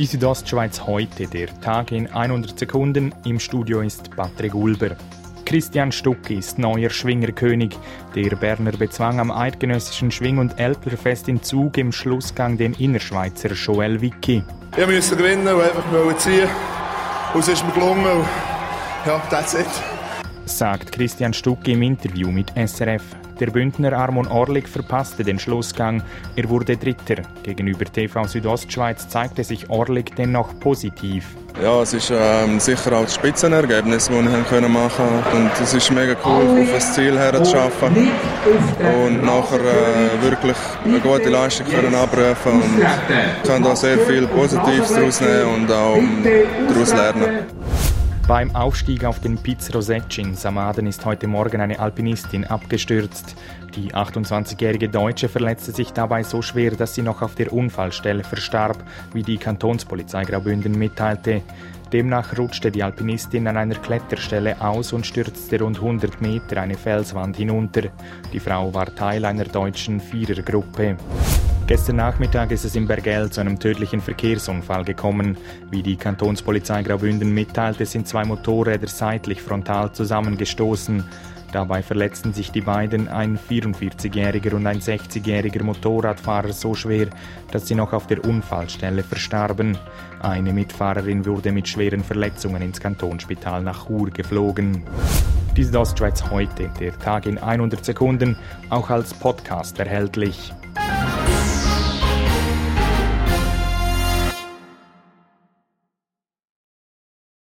Die Südostschweiz heute, der Tag in 100 Sekunden. Im Studio ist Patrick Ulber. Christian Stucki ist neuer Schwingerkönig. Der Berner bezwang am eidgenössischen Schwing- und Älplerfest in Zug im Schlussgang den Innerschweizer Joel Vicky. Wir müssen gewinnen und einfach ziehen. Und es ist mir gelungen. Ja, that's it. Sagt Christian Stucki im Interview mit SRF. Der Bündner Armon Orlik verpasste den Schlussgang. Er wurde Dritter. Gegenüber TV Südostschweiz zeigte sich Orlik dennoch positiv. Ja, es ist ähm, sicher auch das Spitzenergebnis, das wir können machen Und es ist mega cool, auf das Ziel herzuschaffen und nachher äh, wirklich eine gute Leistung können abrufen und kann da sehr viel Positives daraus nehmen und auch daraus lernen. Beim Aufstieg auf den Piz Rosecci in Samaden ist heute Morgen eine Alpinistin abgestürzt. Die 28-jährige Deutsche verletzte sich dabei so schwer, dass sie noch auf der Unfallstelle verstarb, wie die Kantonspolizei Graubünden mitteilte. Demnach rutschte die Alpinistin an einer Kletterstelle aus und stürzte rund 100 Meter eine Felswand hinunter. Die Frau war Teil einer deutschen Vierergruppe. Gestern Nachmittag ist es in Bergell zu einem tödlichen Verkehrsunfall gekommen. Wie die Kantonspolizei Graubünden mitteilte, sind zwei Motorräder seitlich frontal zusammengestoßen. Dabei verletzten sich die beiden, ein 44-jähriger und ein 60-jähriger Motorradfahrer, so schwer, dass sie noch auf der Unfallstelle verstarben. Eine Mitfahrerin wurde mit schweren Verletzungen ins Kantonsspital nach Chur geflogen. Dies ist Ostschweiz heute, der Tag in 100 Sekunden, auch als Podcast erhältlich.